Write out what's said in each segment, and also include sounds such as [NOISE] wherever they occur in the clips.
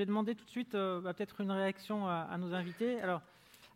vais demander tout de suite euh, bah, peut-être une réaction à, nos invités. Alors,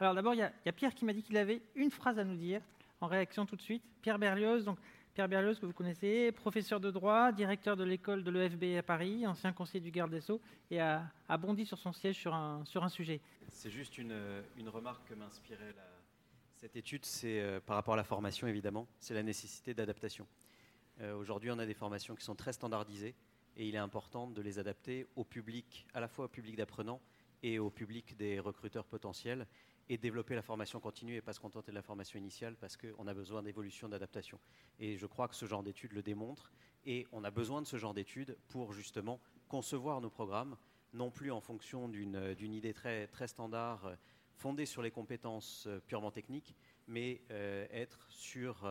d'abord, il y, a Pierre qui m'a dit qu'il avait une phrase à nous dire en réaction tout de suite. Pierre Berlioz, donc Pierre Berlioz que vous connaissez, professeur de droit, directeur de l'école de l'EFB à Paris, ancien conseiller du garde des Sceaux, et a, bondi sur son siège sur un, sujet. C'est juste une, remarque que m'inspirait cette étude, c'est euh, par rapport à la formation évidemment, c'est la nécessité d'adaptation. Euh, aujourd'hui, on a des formations qui sont très standardisées et il est important de les adapter au public, à la fois au public d'apprenants et au public des recruteurs potentiels et développer la formation continue et pas se contenter de la formation initiale parce qu'on a besoin d'évolution, d'adaptation. Et je crois que ce genre d'études le démontre et on a besoin de ce genre d'études pour justement concevoir nos programmes, non plus en fonction d'une idée très, standard euh, fondée sur les compétences euh, purement techniques, mais être sur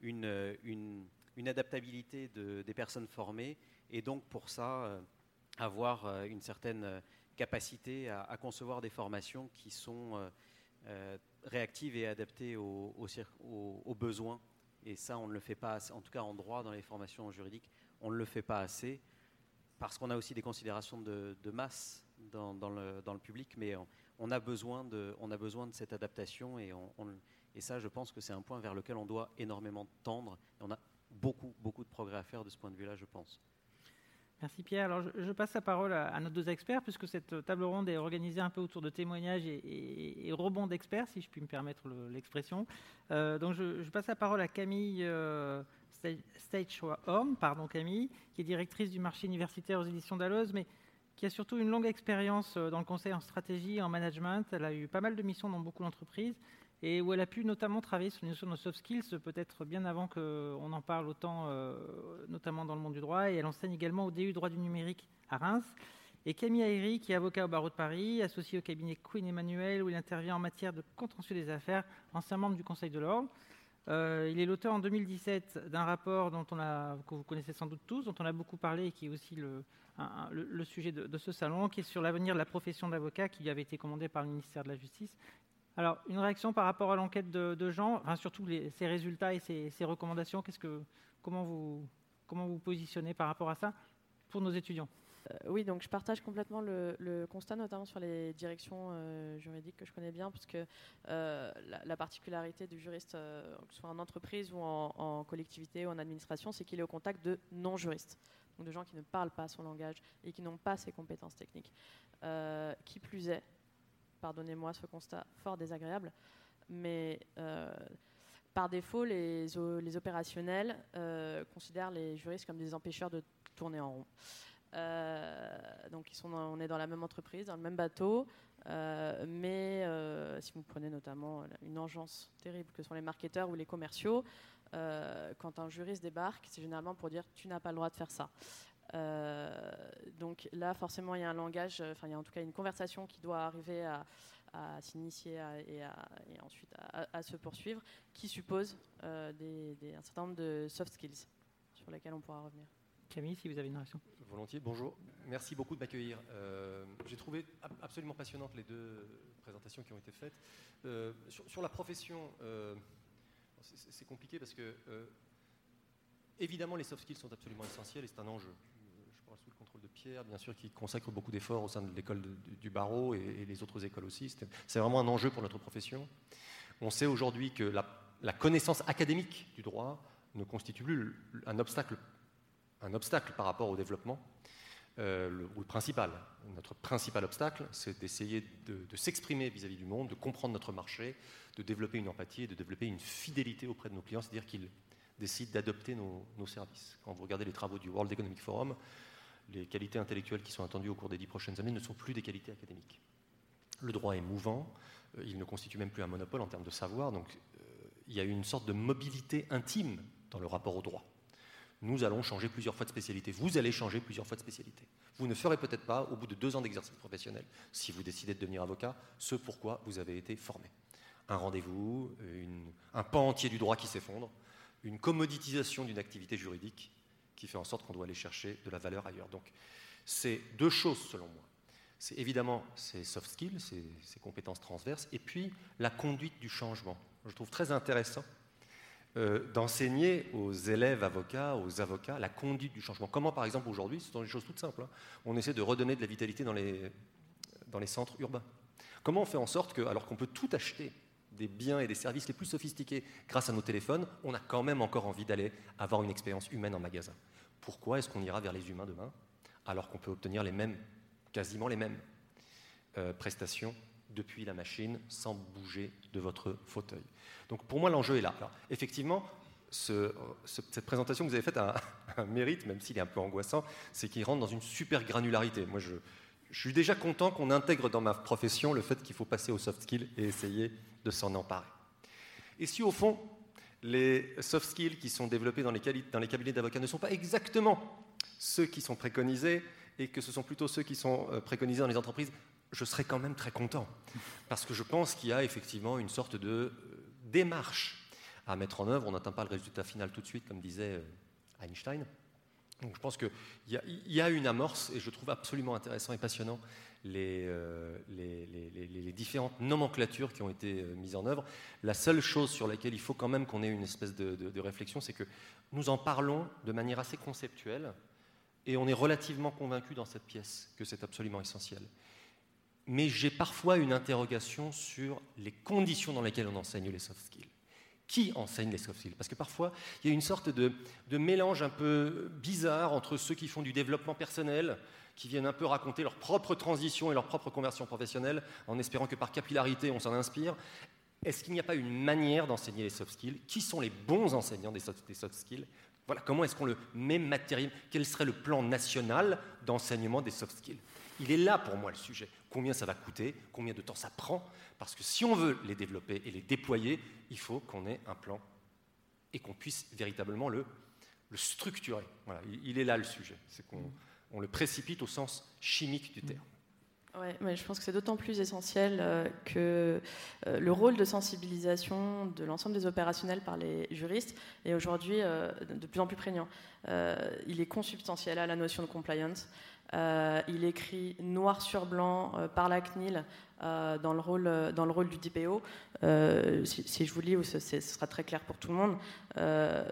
une une adaptabilité des personnes formées et donc pour ça euh, avoir euh, une certaine euh, capacité à, concevoir des formations qui sont réactives et adaptées aux, besoins. Et ça, on ne le fait pas assez, en tout cas en droit, dans les formations juridiques, on ne le fait pas assez parce qu'on a aussi des considérations de, masse dans, le, public, mais on, a besoin de, cette adaptation et, et ça, je pense que c'est un point vers lequel on doit énormément tendre. Et on a beaucoup, beaucoup de progrès à faire de ce point de vue-là, je pense. Merci Pierre. Alors je, passe la parole à, nos deux experts, puisque cette table ronde est organisée un peu autour de témoignages et, et, rebonds d'experts, si je puis me permettre l'expression. Euh, donc je, passe la parole à Camille euh, Horn, pardon Camille, qui est directrice du marché universitaire aux éditions Dalloz, mais qui a surtout une longue expérience euh, dans le conseil en stratégie et en management. Elle a eu pas mal de missions dans beaucoup d'entreprises et où elle a pu notamment travailler sur les notions de soft skills, peut-être bien avant qu'on en parle autant, euh, notamment dans le monde du droit. Et elle enseigne également au DU droit du numérique à Reims. Et Camille Aéry, qui est avocat au barreau de Paris, associé au cabinet Queen Emmanuel, où il intervient en matière de contentieux des affaires, ancien membre du Conseil de l'ordre. Euh, il est l'auteur en 2017 d'un rapport dont on que vous connaissez sans doute tous, dont on a beaucoup parlé et qui est aussi le, le, sujet de, de, ce salon, qui est sur l'avenir de la profession d'avocat, qui lui avait été commandé par le ministère de la Justice alors, une réaction par rapport à l'enquête de, Jean, surtout ses résultats et ses, recommandations, que, comment, vous, comment vous positionnez par rapport à ça pour nos étudiants? Euh, oui, donc je partage complètement le, constat, notamment sur les directions euh, juridiques que je connais bien, parce que euh, la, particularité du juriste, que ce soit en entreprise ou en collectivité ou en administration, c'est qu'il est au contact de non-juristes, donc de gens qui ne parlent pas son langage et qui n'ont pas ses compétences techniques. qui plus est, pardonnez-moi ce constat fort désagréable, mais euh, par défaut, les, opérationnels euh, considèrent les juristes comme des empêcheurs de tourner en rond. Euh, donc on est dans la même entreprise, dans le même bateau, mais si vous prenez notamment une engeance terrible que sont les marketeurs ou les commerciaux, quand un juriste débarque, c'est généralement pour dire tu n'as pas le droit de faire ça. Euh, donc là, forcément, il y a un langage, enfin, il y a en tout cas une conversation qui doit arriver à, s'initier et, ensuite à, se poursuivre, qui suppose euh, des, un certain nombre de soft skills sur lesquels on pourra revenir. Camille, si vous avez une réaction. Volontiers, bonjour. Merci beaucoup de m'accueillir. Euh, j'ai trouvé absolument passionnantes les deux présentations qui ont été faites. sur, sur, la profession, c'est compliqué parce que, évidemment, les soft skills sont absolument essentiels et c'est un enjeu sous le contrôle de Pierre, bien sûr, qui consacre beaucoup d'efforts au sein de l'école du barreau et, les autres écoles aussi. C'est vraiment un enjeu pour notre profession. On sait aujourd'hui que la, connaissance académique du droit ne constitue plus un obstacle, un obstacle par rapport au développement. Euh, le, ou le principal. Notre principal obstacle, c'est d'essayer de, s'exprimer vis-à-vis du monde, de comprendre notre marché, de développer une empathie de développer une fidélité auprès de nos clients, c'est-à-dire qu'ils décident d'adopter nos, services. Quand vous regardez les travaux du World Economic Forum, les qualités intellectuelles qui sont attendues au cours des dix prochaines années ne sont plus des qualités académiques. Le droit est mouvant, euh, il ne constitue même plus un monopole en termes de savoir, donc euh, il y a une sorte de mobilité intime dans le rapport au droit. Nous allons changer plusieurs fois de spécialité, vous allez changer plusieurs fois de spécialité. Vous ne ferez peut-être pas, au bout de deux ans d'exercice professionnel, si vous décidez de devenir avocat, ce pourquoi vous avez été formé. Un rendez-vous, un pan entier du droit qui s'effondre, une commoditisation d'une activité juridique qui fait en sorte qu'on doit aller chercher de la valeur ailleurs. Donc, c'est deux choses selon moi. C'est évidemment ces soft skills, ces, compétences transverses, et puis la conduite du changement. Je trouve très intéressant euh, d'enseigner aux élèves avocats, aux avocats, la conduite du changement. Comment, par exemple, aujourd'hui, ce sont des choses toutes simples, hein, on essaie de redonner de la vitalité dans les, dans les centres urbains. Comment on fait en sorte que, alors qu'on peut tout acheter, des biens et des services les plus sophistiqués grâce à nos téléphones, on a quand même encore envie d'aller avoir une expérience humaine en magasin. Pourquoi est-ce qu'on ira vers les humains demain alors qu'on peut obtenir les mêmes, quasiment les mêmes euh, prestations depuis la machine sans bouger de votre fauteuil? Donc pour moi, l'enjeu est là. effectivement, cette présentation que vous avez faite a [LAUGHS] un, mérite, même s'il est un peu angoissant, c'est qu'il rentre dans une super granularité. Moi, je, je suis déjà content qu'on intègre dans ma profession le fait qu'il faut passer aux soft skills et essayer de s'en emparer. Et si au fond, les soft skills qui sont développés dans les, dans les cabinets d'avocats ne sont pas exactement ceux qui sont préconisés et que ce sont plutôt ceux qui sont euh, préconisés dans les entreprises, je serais quand même très content. Parce que je pense qu'il y a effectivement une sorte de euh, démarche à mettre en œuvre. On n'atteint pas le résultat final tout de suite, comme disait euh, Einstein. Donc je pense qu'il y, a une amorce, et je trouve absolument intéressant et passionnant euh, les, les, différentes nomenclatures qui ont été euh, mises en œuvre. La seule chose sur laquelle il faut quand même qu'on ait une espèce de, de réflexion, c'est que nous en parlons de manière assez conceptuelle, et on est relativement convaincu dans cette pièce que c'est absolument essentiel. Mais j'ai parfois une interrogation sur les conditions dans lesquelles on enseigne les soft skills qui enseigne les soft skills. Parce que parfois, il y a une sorte de, mélange un peu bizarre entre ceux qui font du développement personnel, qui viennent un peu raconter leur propre transition et leur propre conversion professionnelle, en espérant que par capillarité, on s'en inspire. Est-ce qu'il n'y a pas une manière d'enseigner les soft skills? Qui sont les bons enseignants des soft, skills? Voilà, comment est-ce qu'on le met matériel? Quel serait le plan national d'enseignement des soft skills? Il est là pour moi le sujet. Combien ça va coûter Combien de temps ça prend Parce que si on veut les développer et les déployer, il faut qu'on ait un plan et qu'on puisse véritablement le, structurer. Voilà, il, est là le sujet. C'est qu'on le précipite au sens chimique du terme. Ouais, mais je pense que c'est d'autant plus essentiel euh, que euh, le rôle de sensibilisation de l'ensemble des opérationnels par les juristes est aujourd'hui euh, de plus en plus prégnant. il est consubstantiel à la notion de compliance. Euh, il écrit noir sur blanc euh, par la CNIL euh, dans, le rôle, du DPO. Si, je vous lis, ce, ce, sera très clair pour tout le monde.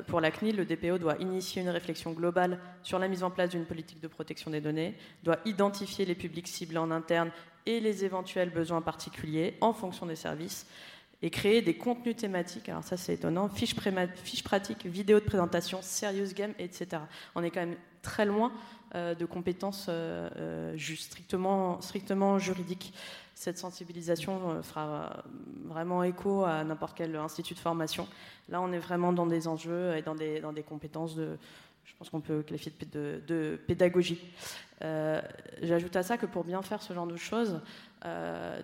pour la CNIL, le DPO doit initier une réflexion globale sur la mise en place d'une politique de protection des données, doit identifier les publics ciblés en interne et les éventuels besoins particuliers en fonction des services et créer des contenus thématiques. Alors ça c'est étonnant, fiches, fiches pratiques, vidéos de présentation, serious game, etc. On est quand même très loin euh, de compétences euh, euh, strictement, juridiques. Cette sensibilisation fera vraiment écho à n'importe quel institut de formation. Là, on est vraiment dans des enjeux et dans des, compétences de, je pense qu'on peut qualifier de, pédagogie. J'ajoute à ça que pour bien faire ce genre de choses,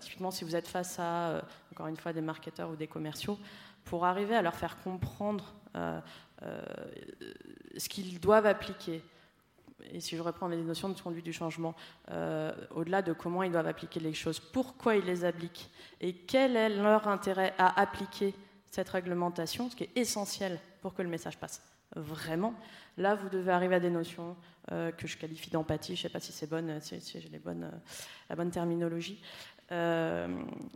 typiquement si vous êtes face à, encore une fois, des marketeurs ou des commerciaux, pour arriver à leur faire comprendre ce qu'ils doivent appliquer, et si je reprends les notions de conduite du changement, euh, au-delà de comment ils doivent appliquer les choses, pourquoi ils les appliquent et quel est leur intérêt à appliquer cette réglementation, ce qui est essentiel pour que le message passe vraiment. Là, vous devez arriver à des notions euh, que je qualifie d'empathie, je ne sais pas si c'est bonne, si, j'ai les bonnes, euh, la bonne terminologie.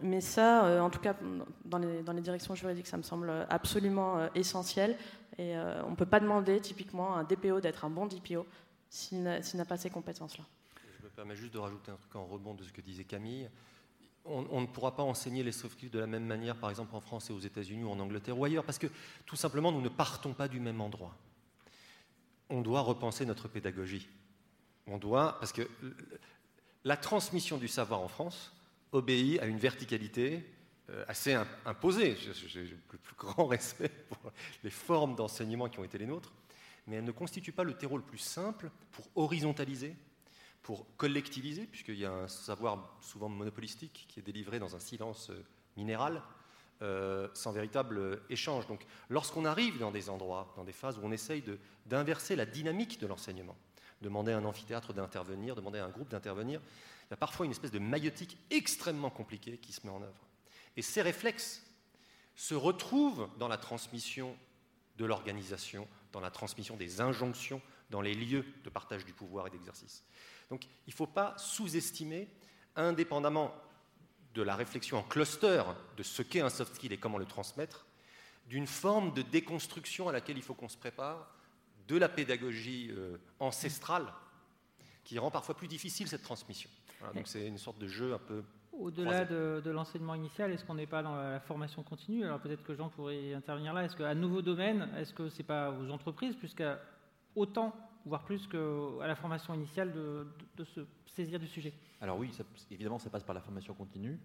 Mais ça, en tout cas, dans les, directions juridiques, ça me semble absolument essentiel. Et on ne peut pas demander typiquement à un DPO d'être un bon DPO s'il n'a pas ces compétences-là. Je me permets juste de rajouter un truc en rebond de ce que disait Camille. On, ne pourra pas enseigner les soft skills de la même manière, par exemple en France et aux États-Unis ou en Angleterre ou ailleurs, parce que tout simplement, nous ne partons pas du même endroit. On doit repenser notre pédagogie. On doit, parce que la transmission du savoir en France obéit à une verticalité euh, assez imposée. J'ai le plus grand [LAUGHS] respect pour les formes d'enseignement qui ont été les nôtres mais elle ne constitue pas le terreau le plus simple pour horizontaliser, pour collectiviser, puisqu'il y a un savoir souvent monopolistique qui est délivré dans un silence euh, minéral, euh, sans véritable échange. Donc lorsqu'on arrive dans des endroits, dans des phases où on essaye d'inverser la dynamique de l'enseignement, demander à un amphithéâtre d'intervenir, demander à un groupe d'intervenir, il y a parfois une espèce de maillotique extrêmement compliquée qui se met en œuvre. Et ces réflexes se retrouvent dans la transmission de l'organisation, dans la transmission des injonctions dans les lieux de partage du pouvoir et d'exercice. Donc il ne faut pas sous-estimer, indépendamment de la réflexion en cluster de ce qu'est un soft skill et comment le transmettre, d'une forme de déconstruction à laquelle il faut qu'on se prépare, de la pédagogie euh, ancestrale, qui rend parfois plus difficile cette transmission. donc c'est une sorte de jeu un peu au-delà de, l'enseignement initial, est-ce qu'on n'est pas dans la formation continue? Alors peut-être que Jean pourrait intervenir là. Est-ce qu'à nouveau domaine, est-ce que ce n'est pas aux entreprises, puisqu'à autant, voire plus qu'à la formation initiale, de, se saisir du sujet? Alors oui, évidemment, ça passe par la formation continue.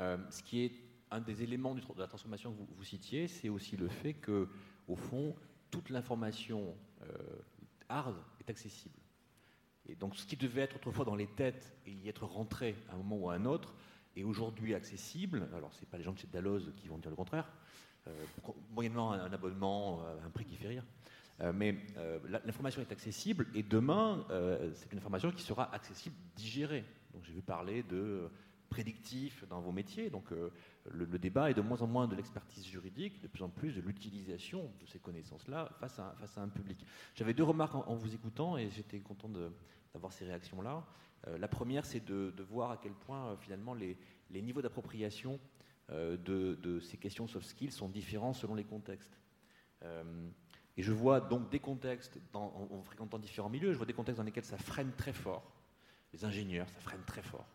Euh, ce qui est un des éléments de la transformation que vous, citiez, c'est aussi le fait que, au fond, toute l'information euh, hard est accessible. Et donc ce qui devait être autrefois dans les têtes et y être rentré à un moment ou à un autre est aujourd'hui accessible. Alors ce n'est pas les gens de chez Dalloz qui vont dire le contraire, euh, moyennement un, abonnement euh, un prix qui fait rire. Euh, mais l'information est accessible et demain, c'est une information qui sera accessible, digérée. Donc j'ai vu parler de prédictif dans vos métiers. Donc le, débat est de moins en moins de l'expertise juridique, de plus en plus de l'utilisation de ces connaissances-là face à, un public. J'avais deux remarques en vous écoutant et j'étais content d'avoir ces réactions-là. Euh, la première, c'est de, voir à quel point euh, finalement les, niveaux d'appropriation euh, de, ces questions soft skills sont différents selon les contextes. et je vois donc des contextes, en, fréquentant différents milieux, je vois des contextes dans lesquels ça freine très fort. Les ingénieurs, ça freine très fort.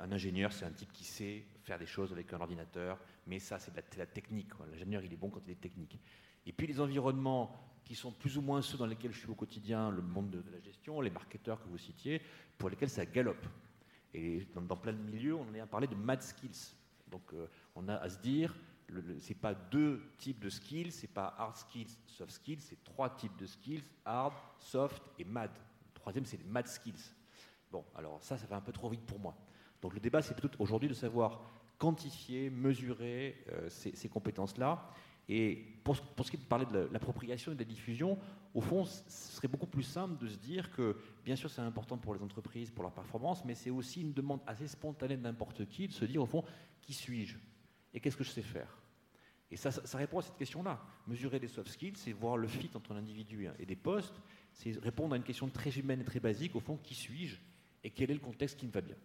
Un ingénieur, c'est un type qui sait faire des choses avec un ordinateur, mais ça, c'est la, technique. L'ingénieur, il est bon quand il est technique. Et puis les environnements qui sont plus ou moins ceux dans lesquels je suis au quotidien, le monde de, la gestion, les marketeurs que vous citiez, pour lesquels ça galope. Et dans, plein de milieux, on a parlé de mad skills. Donc euh, on a à se dire, ce n'est pas deux types de skills, c'est pas hard skills, soft skills, c'est trois types de skills, hard, soft et mad. Le troisième, c'est les mad skills. Bon, alors ça, ça va un peu trop vite pour moi. Donc le débat, c'est plutôt aujourd'hui de savoir quantifier, mesurer euh, ces compétences-là et pour, ce qui est de parler de l'appropriation et de la diffusion, au fond, ce serait beaucoup plus simple de se dire que, bien sûr, c'est important pour les entreprises, pour leur performance, mais c'est aussi une demande assez spontanée de n'importe qui de se dire, au fond, qui suis-je Et qu'est-ce que je sais faire? Et ça, ça, répond à cette question-là. Mesurer les soft skills, c'est voir le fit entre un individu et des postes, c'est répondre à une question très humaine et très basique, au fond, qui suis-je Et quel est le contexte qui me va bien